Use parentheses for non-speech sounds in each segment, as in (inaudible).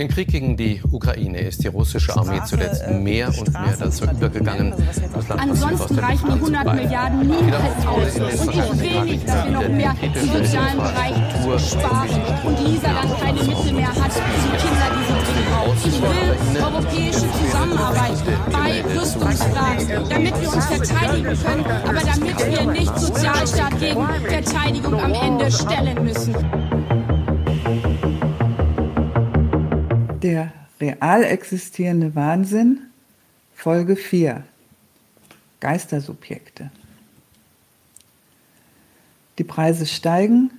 Im Krieg gegen die Ukraine ist die russische Armee zuletzt mehr und mehr dazu übergegangen, das Land Ansonsten reichen die 100 Milliarden nie aus. Und ich will nicht, dass wir noch mehr im sozialen Bereich sparen und Lisa dann keine Mittel mehr hat für die Kinder, die sie dringend braucht. Ich will europäische Zusammenarbeit bei Rüstungsfragen, damit wir uns verteidigen können, aber damit wir nicht Sozialstaat gegen Verteidigung am Ende stellen müssen. Real existierende Wahnsinn, Folge 4. Geistersubjekte. Die Preise steigen,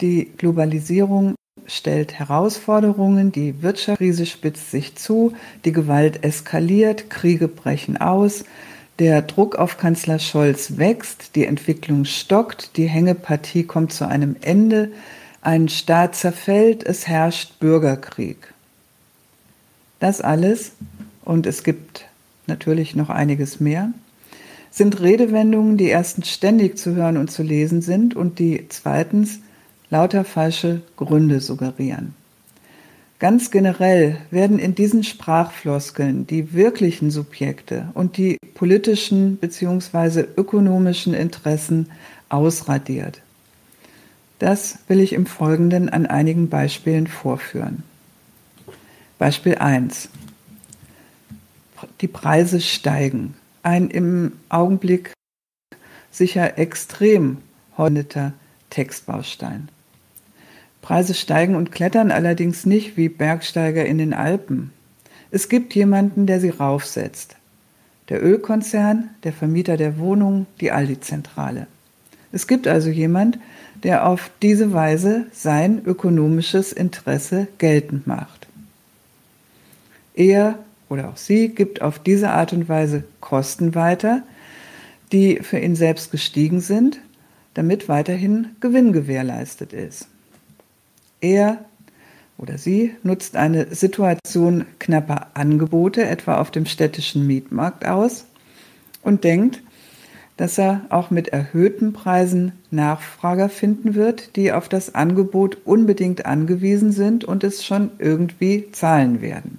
die Globalisierung stellt Herausforderungen, die Wirtschaftskrise spitzt sich zu, die Gewalt eskaliert, Kriege brechen aus, der Druck auf Kanzler Scholz wächst, die Entwicklung stockt, die Hängepartie kommt zu einem Ende, ein Staat zerfällt, es herrscht Bürgerkrieg. Das alles, und es gibt natürlich noch einiges mehr, sind Redewendungen, die erstens ständig zu hören und zu lesen sind und die zweitens lauter falsche Gründe suggerieren. Ganz generell werden in diesen Sprachfloskeln die wirklichen Subjekte und die politischen bzw. ökonomischen Interessen ausradiert. Das will ich im Folgenden an einigen Beispielen vorführen. Beispiel 1. Die Preise steigen. Ein im Augenblick sicher extrem horneter Textbaustein. Preise steigen und klettern allerdings nicht wie Bergsteiger in den Alpen. Es gibt jemanden, der sie raufsetzt. Der Ölkonzern, der Vermieter der Wohnung, die Aldi-Zentrale. Es gibt also jemand, der auf diese Weise sein ökonomisches Interesse geltend macht. Er oder auch sie gibt auf diese Art und Weise Kosten weiter, die für ihn selbst gestiegen sind, damit weiterhin Gewinn gewährleistet ist. Er oder sie nutzt eine Situation knapper Angebote, etwa auf dem städtischen Mietmarkt aus, und denkt, dass er auch mit erhöhten Preisen Nachfrager finden wird, die auf das Angebot unbedingt angewiesen sind und es schon irgendwie zahlen werden.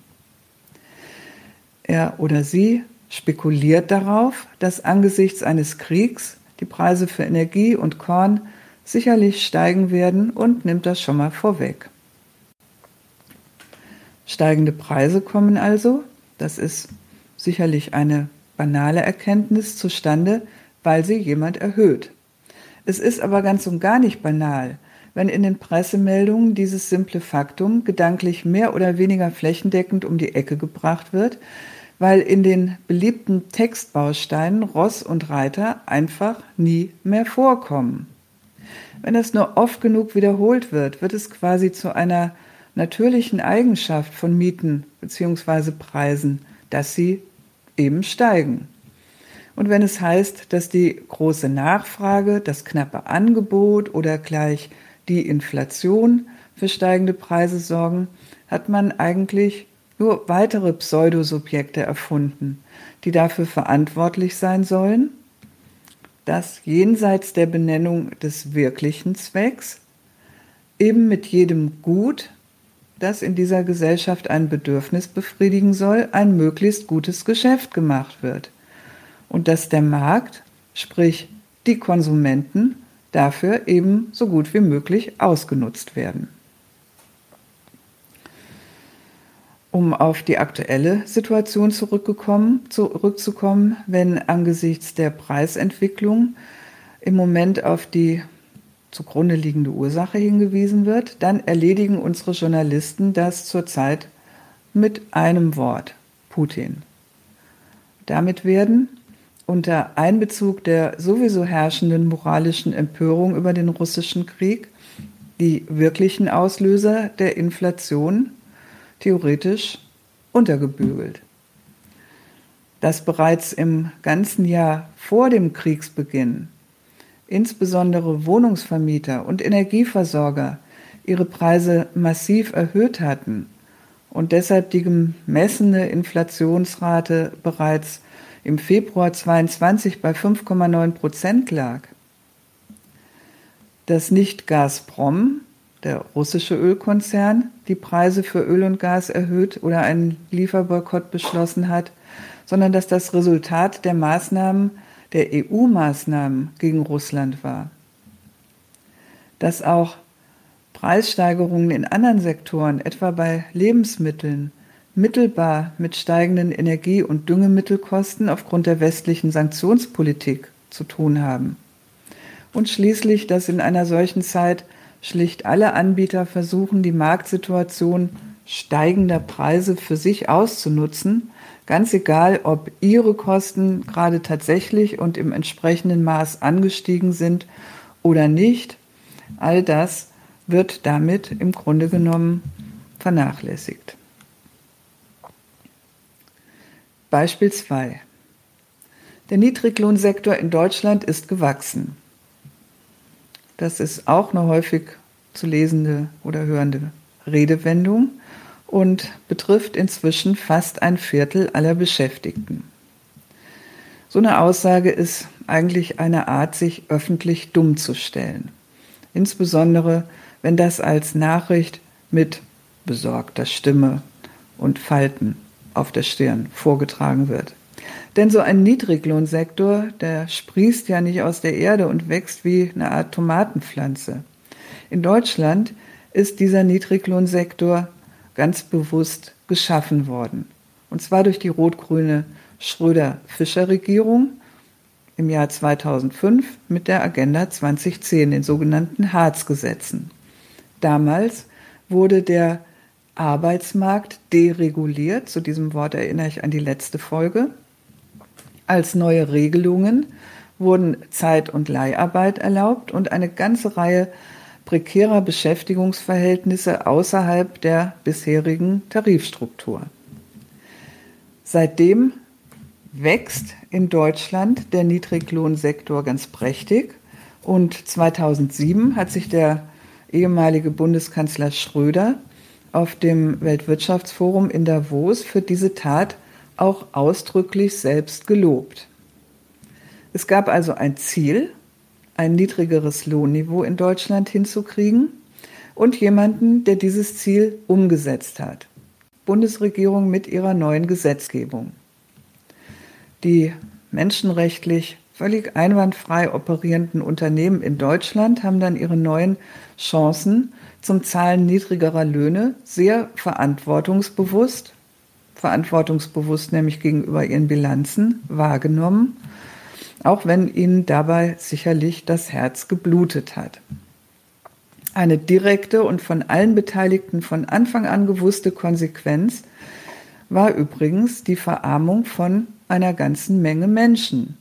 Er oder sie spekuliert darauf, dass angesichts eines Kriegs die Preise für Energie und Korn sicherlich steigen werden und nimmt das schon mal vorweg. Steigende Preise kommen also, das ist sicherlich eine banale Erkenntnis zustande, weil sie jemand erhöht. Es ist aber ganz und gar nicht banal, wenn in den Pressemeldungen dieses simple Faktum gedanklich mehr oder weniger flächendeckend um die Ecke gebracht wird, weil in den beliebten Textbausteinen Ross und Reiter einfach nie mehr vorkommen. Wenn das nur oft genug wiederholt wird, wird es quasi zu einer natürlichen Eigenschaft von Mieten bzw. Preisen, dass sie eben steigen. Und wenn es heißt, dass die große Nachfrage, das knappe Angebot oder gleich die Inflation für steigende Preise sorgen, hat man eigentlich nur weitere Pseudosubjekte erfunden, die dafür verantwortlich sein sollen, dass jenseits der Benennung des wirklichen Zwecks eben mit jedem Gut, das in dieser Gesellschaft ein Bedürfnis befriedigen soll, ein möglichst gutes Geschäft gemacht wird. Und dass der Markt, sprich die Konsumenten, dafür eben so gut wie möglich ausgenutzt werden. um auf die aktuelle Situation zurückzukommen, wenn angesichts der Preisentwicklung im Moment auf die zugrunde liegende Ursache hingewiesen wird, dann erledigen unsere Journalisten das zurzeit mit einem Wort, Putin. Damit werden unter Einbezug der sowieso herrschenden moralischen Empörung über den russischen Krieg die wirklichen Auslöser der Inflation theoretisch untergebügelt. Dass bereits im ganzen Jahr vor dem Kriegsbeginn insbesondere Wohnungsvermieter und Energieversorger ihre Preise massiv erhöht hatten und deshalb die gemessene Inflationsrate bereits im Februar 22 bei 5,9 Prozent lag. Dass nicht Gazprom der russische Ölkonzern die Preise für Öl und Gas erhöht oder einen Lieferboykott beschlossen hat, sondern dass das Resultat der Maßnahmen, der EU-Maßnahmen gegen Russland war. Dass auch Preissteigerungen in anderen Sektoren, etwa bei Lebensmitteln, mittelbar mit steigenden Energie- und Düngemittelkosten aufgrund der westlichen Sanktionspolitik zu tun haben. Und schließlich, dass in einer solchen Zeit schlicht alle Anbieter versuchen, die Marktsituation steigender Preise für sich auszunutzen, ganz egal, ob ihre Kosten gerade tatsächlich und im entsprechenden Maß angestiegen sind oder nicht. All das wird damit im Grunde genommen vernachlässigt. Beispiel 2. Der Niedriglohnsektor in Deutschland ist gewachsen. Das ist auch eine häufig zu lesende oder hörende Redewendung und betrifft inzwischen fast ein Viertel aller Beschäftigten. So eine Aussage ist eigentlich eine Art, sich öffentlich dumm zu stellen. Insbesondere, wenn das als Nachricht mit besorgter Stimme und Falten auf der Stirn vorgetragen wird. Denn so ein Niedriglohnsektor, der sprießt ja nicht aus der Erde und wächst wie eine Art Tomatenpflanze. In Deutschland ist dieser Niedriglohnsektor ganz bewusst geschaffen worden. Und zwar durch die rot-grüne Schröder-Fischer-Regierung im Jahr 2005 mit der Agenda 2010, den sogenannten Harz-Gesetzen. Damals wurde der Arbeitsmarkt dereguliert. Zu diesem Wort erinnere ich an die letzte Folge. Als neue Regelungen wurden Zeit- und Leiharbeit erlaubt und eine ganze Reihe prekärer Beschäftigungsverhältnisse außerhalb der bisherigen Tarifstruktur. Seitdem wächst in Deutschland der Niedriglohnsektor ganz prächtig und 2007 hat sich der ehemalige Bundeskanzler Schröder auf dem Weltwirtschaftsforum in Davos für diese Tat auch ausdrücklich selbst gelobt. Es gab also ein Ziel, ein niedrigeres Lohnniveau in Deutschland hinzukriegen und jemanden, der dieses Ziel umgesetzt hat. Bundesregierung mit ihrer neuen Gesetzgebung. Die menschenrechtlich völlig einwandfrei operierenden Unternehmen in Deutschland haben dann ihre neuen Chancen zum Zahlen niedrigerer Löhne sehr verantwortungsbewusst, verantwortungsbewusst nämlich gegenüber ihren Bilanzen wahrgenommen, auch wenn ihnen dabei sicherlich das Herz geblutet hat. Eine direkte und von allen Beteiligten von Anfang an gewusste Konsequenz war übrigens die Verarmung von einer ganzen Menge Menschen,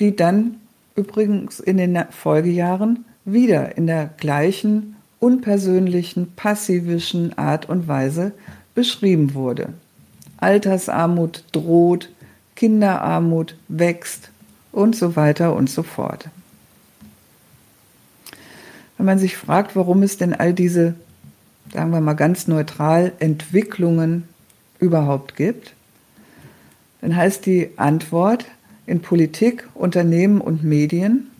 die dann übrigens in den Folgejahren wieder in der gleichen unpersönlichen, passivischen Art und Weise beschrieben wurde. Altersarmut droht, Kinderarmut wächst und so weiter und so fort. Wenn man sich fragt, warum es denn all diese, sagen wir mal ganz neutral, Entwicklungen überhaupt gibt, dann heißt die Antwort in Politik, Unternehmen und Medien,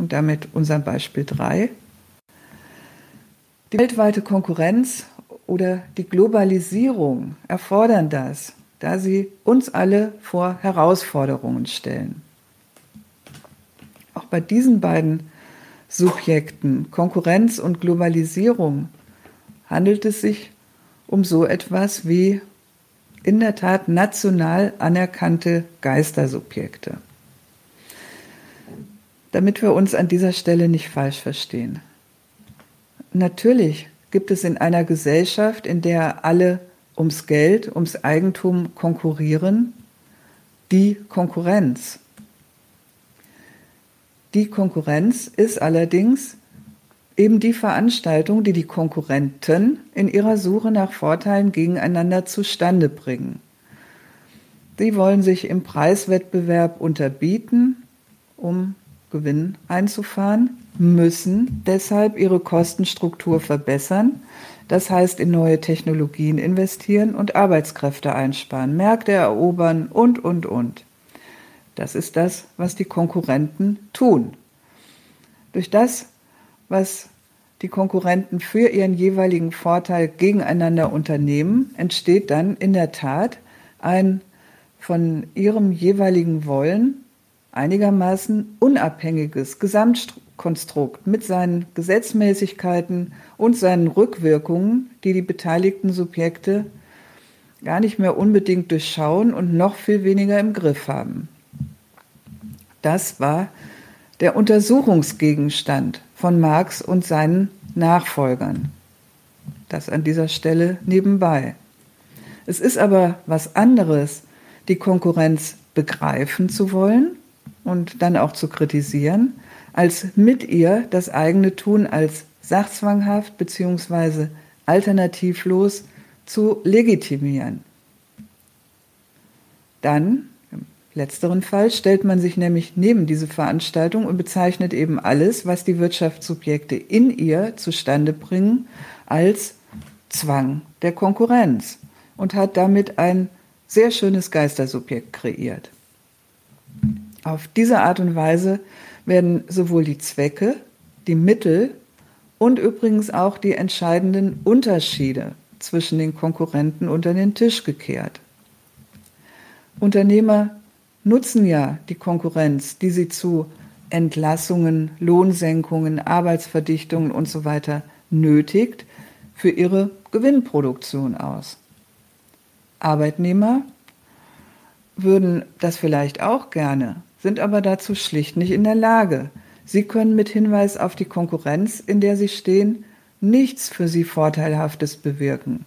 und damit unser Beispiel 3, die weltweite Konkurrenz oder die Globalisierung erfordern das, da sie uns alle vor Herausforderungen stellen. Auch bei diesen beiden Subjekten, Konkurrenz und Globalisierung, handelt es sich um so etwas wie in der Tat national anerkannte Geistersubjekte. Damit wir uns an dieser Stelle nicht falsch verstehen. Natürlich gibt es in einer Gesellschaft, in der alle ums Geld, ums Eigentum konkurrieren, die Konkurrenz. Die Konkurrenz ist allerdings eben die Veranstaltung, die die Konkurrenten in ihrer Suche nach Vorteilen gegeneinander zustande bringen. Sie wollen sich im Preiswettbewerb unterbieten, um Gewinn einzufahren, müssen deshalb ihre Kostenstruktur verbessern. Das heißt, in neue Technologien investieren und Arbeitskräfte einsparen, Märkte erobern und, und, und. Das ist das, was die Konkurrenten tun. Durch das, was die Konkurrenten für ihren jeweiligen Vorteil gegeneinander unternehmen, entsteht dann in der Tat ein von ihrem jeweiligen Wollen einigermaßen unabhängiges Gesamtkonstrukt mit seinen Gesetzmäßigkeiten und seinen Rückwirkungen, die die beteiligten Subjekte gar nicht mehr unbedingt durchschauen und noch viel weniger im Griff haben. Das war der Untersuchungsgegenstand von Marx und seinen Nachfolgern. Das an dieser Stelle nebenbei. Es ist aber was anderes, die Konkurrenz begreifen zu wollen und dann auch zu kritisieren, als mit ihr das eigene Tun als sachzwanghaft bzw. alternativlos zu legitimieren. Dann, im letzteren Fall, stellt man sich nämlich neben diese Veranstaltung und bezeichnet eben alles, was die Wirtschaftssubjekte in ihr zustande bringen, als Zwang der Konkurrenz und hat damit ein sehr schönes Geistersubjekt kreiert. Auf diese Art und Weise werden sowohl die Zwecke, die Mittel und übrigens auch die entscheidenden Unterschiede zwischen den Konkurrenten unter den Tisch gekehrt. Unternehmer nutzen ja die Konkurrenz, die sie zu Entlassungen, Lohnsenkungen, Arbeitsverdichtungen und so nötigt, für ihre Gewinnproduktion aus. Arbeitnehmer würden das vielleicht auch gerne, sind aber dazu schlicht nicht in der Lage. Sie können mit Hinweis auf die Konkurrenz, in der sie stehen, nichts für sie Vorteilhaftes bewirken.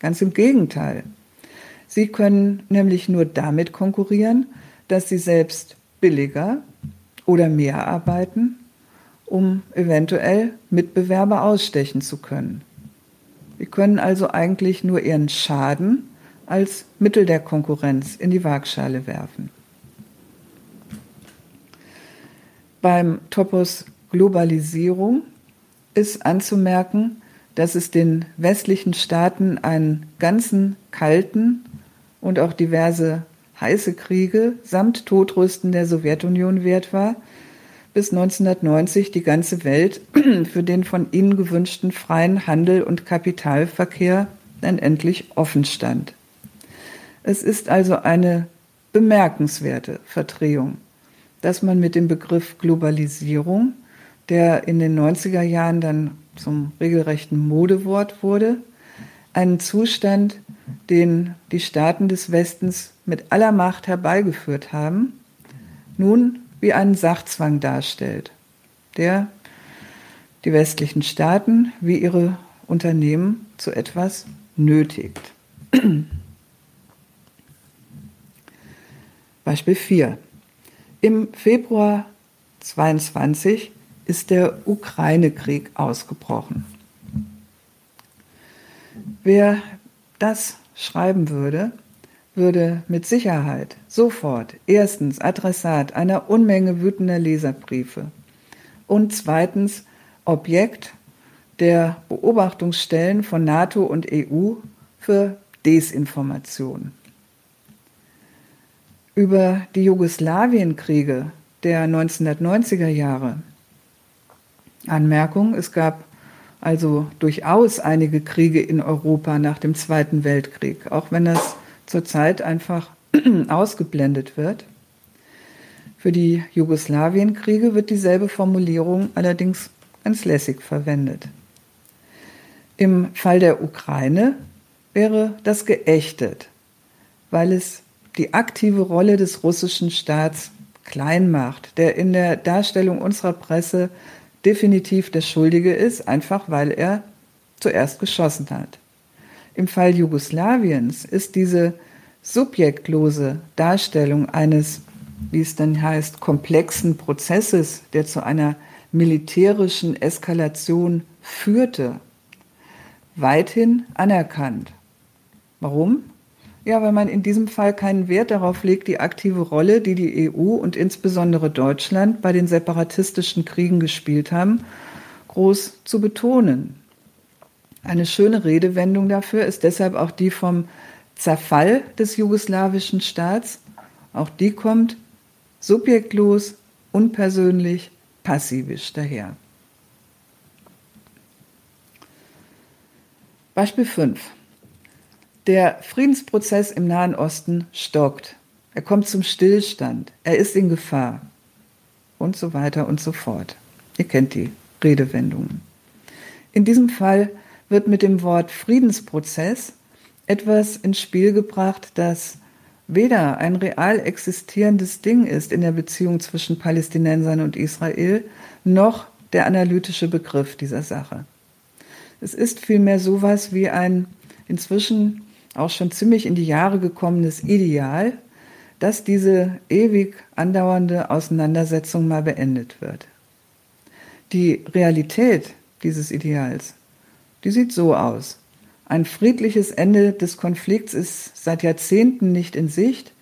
Ganz im Gegenteil. Sie können nämlich nur damit konkurrieren, dass sie selbst billiger oder mehr arbeiten, um eventuell Mitbewerber ausstechen zu können. Sie können also eigentlich nur ihren Schaden als Mittel der Konkurrenz in die Waagschale werfen. Beim Topos Globalisierung ist anzumerken, dass es den westlichen Staaten einen ganzen kalten und auch diverse heiße Kriege samt Todrüsten der Sowjetunion wert war, bis 1990 die ganze Welt (clears throat) für den von ihnen gewünschten freien Handel und Kapitalverkehr dann endlich offen stand. Es ist also eine bemerkenswerte Verdrehung, dass man mit dem Begriff Globalisierung, der in den 90er Jahren dann zum regelrechten Modewort wurde, einen Zustand, den die Staaten des Westens mit aller Macht herbeigeführt haben, nun wie einen Sachzwang darstellt, der die westlichen Staaten wie ihre Unternehmen zu etwas nötigt. (clears throat) Beispiel 4. Im Februar 22 ist der Ukraine-Krieg ausgebrochen. Wer das schreiben würde, würde mit Sicherheit sofort erstens Adressat einer Unmenge wütender Leserbriefe und zweitens Objekt der Beobachtungsstellen von NATO und EU für Desinformation über die Jugoslawienkriege der 1990er Jahre. Anmerkung, es gab also durchaus einige Kriege in Europa nach dem Zweiten Weltkrieg, auch wenn das zurzeit einfach (clears throat) ausgeblendet wird. Für die Jugoslawienkriege wird dieselbe Formulierung allerdings ganz lässig verwendet. Im Fall der Ukraine wäre das geächtet, weil es die aktive Rolle des russischen Staats klein macht, der in der Darstellung unserer Presse definitiv der Schuldige ist, einfach weil er zuerst geschossen hat. Im Fall Jugoslawiens ist diese subjektlose Darstellung eines, wie es dann heißt, komplexen Prozesses, der zu einer militärischen Eskalation führte, weithin anerkannt. Warum? Ja, weil man in diesem Fall keinen Wert darauf legt, die aktive Rolle, die die EU und insbesondere Deutschland bei den separatistischen Kriegen gespielt haben, groß zu betonen. Eine schöne Redewendung dafür ist deshalb auch die vom Zerfall des jugoslawischen Staats. Auch die kommt subjektlos, unpersönlich, passivisch daher. Beispiel 5. Der Friedensprozess im Nahen Osten stockt. Er kommt zum Stillstand. Er ist in Gefahr. Und so weiter und so fort. Ihr kennt die Redewendungen. In diesem Fall wird mit dem Wort Friedensprozess etwas ins Spiel gebracht, das weder ein real existierendes Ding ist in der Beziehung zwischen Palästinensern und Israel, noch der analytische Begriff dieser Sache. Es ist vielmehr sowas wie ein inzwischen auch schon ziemlich in die Jahre gekommenes Ideal, dass diese ewig andauernde Auseinandersetzung mal beendet wird. Die Realität dieses Ideals, die sieht so aus. Ein friedliches Ende des Konflikts ist seit Jahrzehnten nicht in Sicht,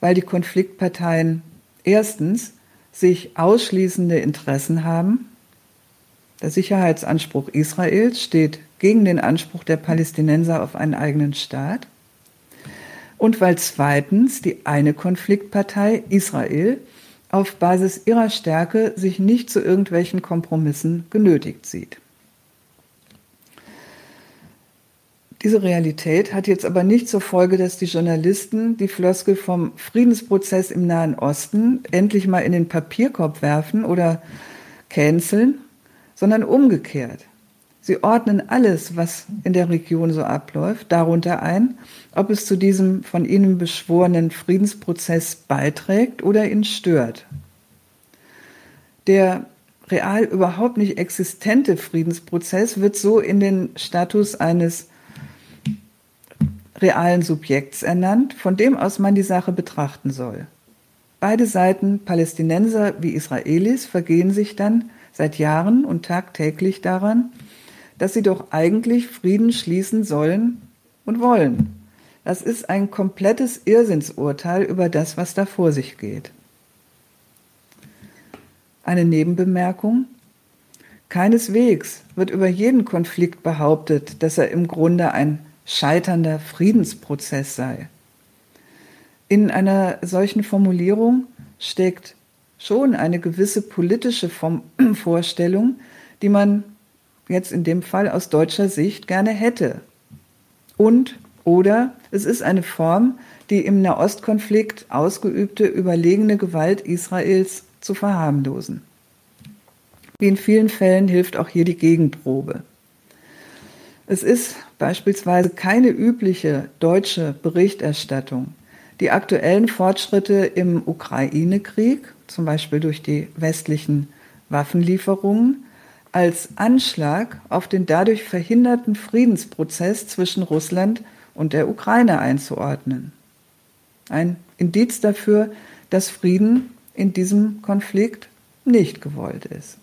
weil die Konfliktparteien erstens sich ausschließende Interessen haben. Der Sicherheitsanspruch Israels steht gegen den Anspruch der Palästinenser auf einen eigenen Staat. Und weil zweitens die eine Konfliktpartei, Israel, auf Basis ihrer Stärke sich nicht zu irgendwelchen Kompromissen genötigt sieht. Diese Realität hat jetzt aber nicht zur Folge, dass die Journalisten die Floskel vom Friedensprozess im Nahen Osten endlich mal in den Papierkorb werfen oder canceln, sondern umgekehrt. Sie ordnen alles, was in der Region so abläuft, darunter ein, ob es zu diesem von ihnen beschworenen Friedensprozess beiträgt oder ihn stört. Der real überhaupt nicht existente Friedensprozess wird so in den Status eines realen Subjekts ernannt, von dem aus man die Sache betrachten soll. Beide Seiten, Palästinenser wie Israelis, vergehen sich dann seit Jahren und tagtäglich daran, dass sie doch eigentlich Frieden schließen sollen und wollen. Das ist ein komplettes Irrsinnsurteil über das, was da vor sich geht. Eine Nebenbemerkung. Keineswegs wird über jeden Konflikt behauptet, dass er im Grunde ein scheiternder Friedensprozess sei. In einer solchen Formulierung steckt schon eine gewisse politische (clears throat) Vorstellung, die man jetzt in dem Fall aus deutscher Sicht gerne hätte. Und oder es ist eine Form, die im Nahostkonflikt ausgeübte überlegene Gewalt Israels zu verharmlosen. Wie in vielen Fällen hilft auch hier die Gegenprobe. Es ist beispielsweise keine übliche deutsche Berichterstattung. Die aktuellen Fortschritte im Ukraine-Krieg, zum Beispiel durch die westlichen Waffenlieferungen, als Anschlag auf den dadurch verhinderten Friedensprozess zwischen Russland und der Ukraine einzuordnen. Ein Indiz dafür, dass Frieden in diesem Konflikt nicht gewollt ist.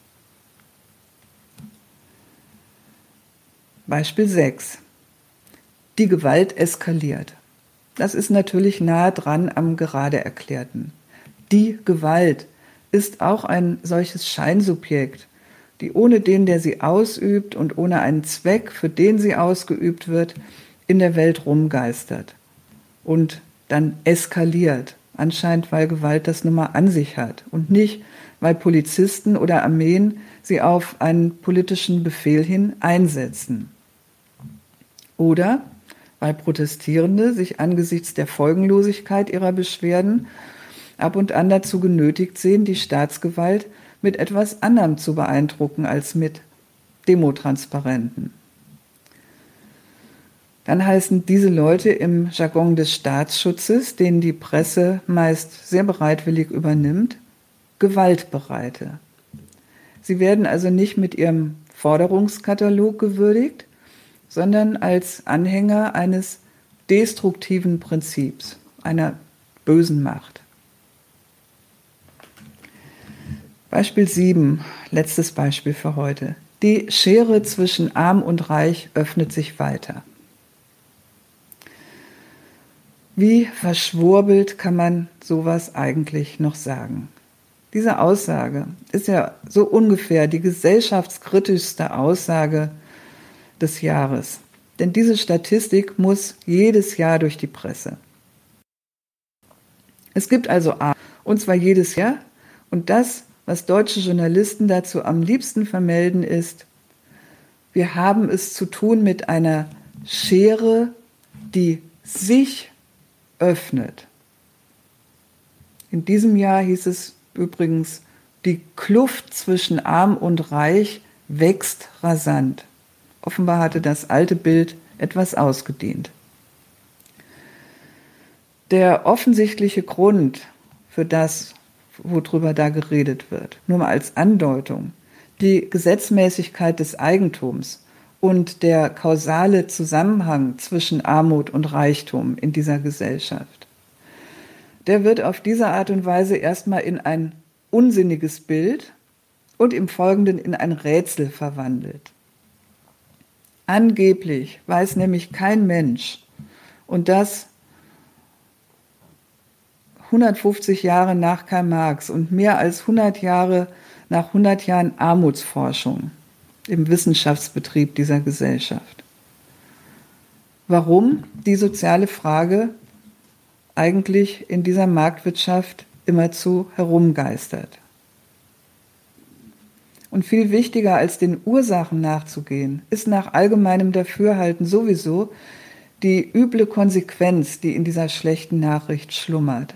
Beispiel 6. Die Gewalt eskaliert. Das ist natürlich nahe dran am gerade Erklärten. Die Gewalt ist auch ein solches Scheinsubjekt, die ohne den, der sie ausübt und ohne einen Zweck, für den sie ausgeübt wird, in der Welt rumgeistert und dann eskaliert. Anscheinend, weil Gewalt das nun mal an sich hat und nicht, weil Polizisten oder Armeen sie auf einen politischen Befehl hin einsetzen. Oder weil Protestierende sich angesichts der Folgenlosigkeit ihrer Beschwerden ab und an dazu genötigt sehen, die Staatsgewalt mit etwas anderem zu beeindrucken als mit Demotransparenten. Dann heißen diese Leute im Jargon des Staatsschutzes, den die Presse meist sehr bereitwillig übernimmt, Gewaltbereite. Sie werden also nicht mit ihrem Forderungskatalog gewürdigt, sondern als Anhänger eines destruktiven Prinzips, einer bösen Macht. Beispiel 7, letztes Beispiel für heute. Die Schere zwischen arm und reich öffnet sich weiter. Wie verschwurbelt kann man sowas eigentlich noch sagen? Diese Aussage ist ja so ungefähr die gesellschaftskritischste Aussage des Jahres. Denn diese Statistik muss jedes Jahr durch die Presse. Es gibt also A, und zwar jedes Jahr, und das, was deutsche Journalisten dazu am liebsten vermelden, ist, wir haben es zu tun mit einer Schere, die sich öffnet. In diesem Jahr hieß es übrigens, die Kluft zwischen arm und reich wächst rasant. Offenbar hatte das alte Bild etwas ausgedehnt. Der offensichtliche Grund für das, worüber da geredet wird, nur mal als Andeutung, die Gesetzmäßigkeit des Eigentums und der kausale Zusammenhang zwischen Armut und Reichtum in dieser Gesellschaft, der wird auf diese Art und Weise erstmal in ein unsinniges Bild und im Folgenden in ein Rätsel verwandelt. Angeblich weiß nämlich kein Mensch, und das 150 Jahre nach Karl Marx und mehr als 100 Jahre nach 100 Jahren Armutsforschung im Wissenschaftsbetrieb dieser Gesellschaft. Warum die soziale Frage eigentlich in dieser Marktwirtschaft immerzu herumgeistert. Und viel wichtiger als den Ursachen nachzugehen, ist nach allgemeinem Dafürhalten sowieso die üble Konsequenz, die in dieser schlechten Nachricht schlummert.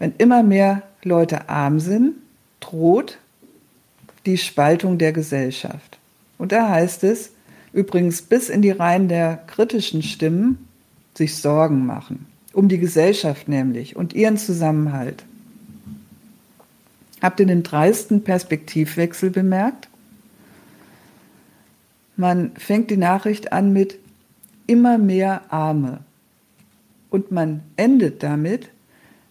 Wenn immer mehr Leute arm sind, droht die Spaltung der Gesellschaft. Und da heißt es, übrigens bis in die Reihen der kritischen Stimmen, sich Sorgen machen. Um die Gesellschaft nämlich und ihren Zusammenhalt. Habt ihr den dreisten Perspektivwechsel bemerkt? Man fängt die Nachricht an mit immer mehr Arme. Und man endet damit,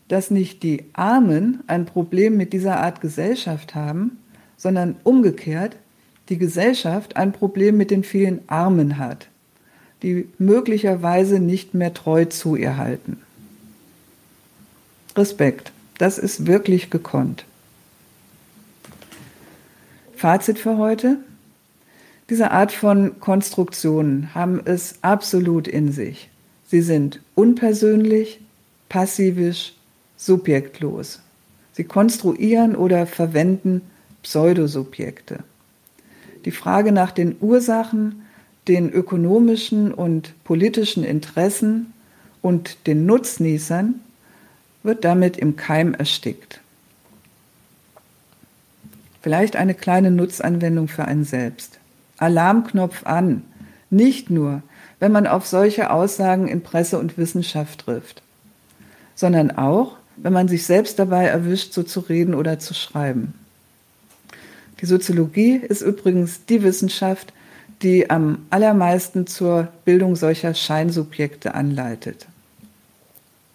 dass nicht die Armen ein Problem mit dieser Art Gesellschaft haben, sondern umgekehrt die Gesellschaft ein Problem mit den vielen Armen hat, die möglicherweise nicht mehr treu zu ihr halten. Respekt, das ist wirklich gekonnt. Fazit für heute. Diese Art von Konstruktionen haben es absolut in sich. Sie sind unpersönlich, passivisch, subjektlos. Sie konstruieren oder verwenden Pseudosubjekte. Die Frage nach den Ursachen, den ökonomischen und politischen Interessen und den Nutznießern wird damit im Keim erstickt. Vielleicht eine kleine Nutzanwendung für einen selbst. Alarmknopf an. Nicht nur, wenn man auf solche Aussagen in Presse und Wissenschaft trifft, sondern auch, wenn man sich selbst dabei erwischt, so zu reden oder zu schreiben. Die Soziologie ist übrigens die Wissenschaft, die am allermeisten zur Bildung solcher Scheinsubjekte anleitet.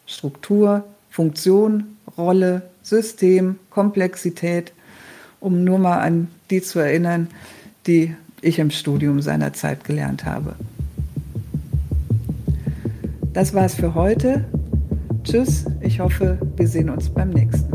Struktur, Funktion, Rolle, System, Komplexität – um nur mal an die zu erinnern, die ich im Studium seinerzeit gelernt habe. Das war's für heute. Tschüss, ich hoffe, wir sehen uns beim nächsten.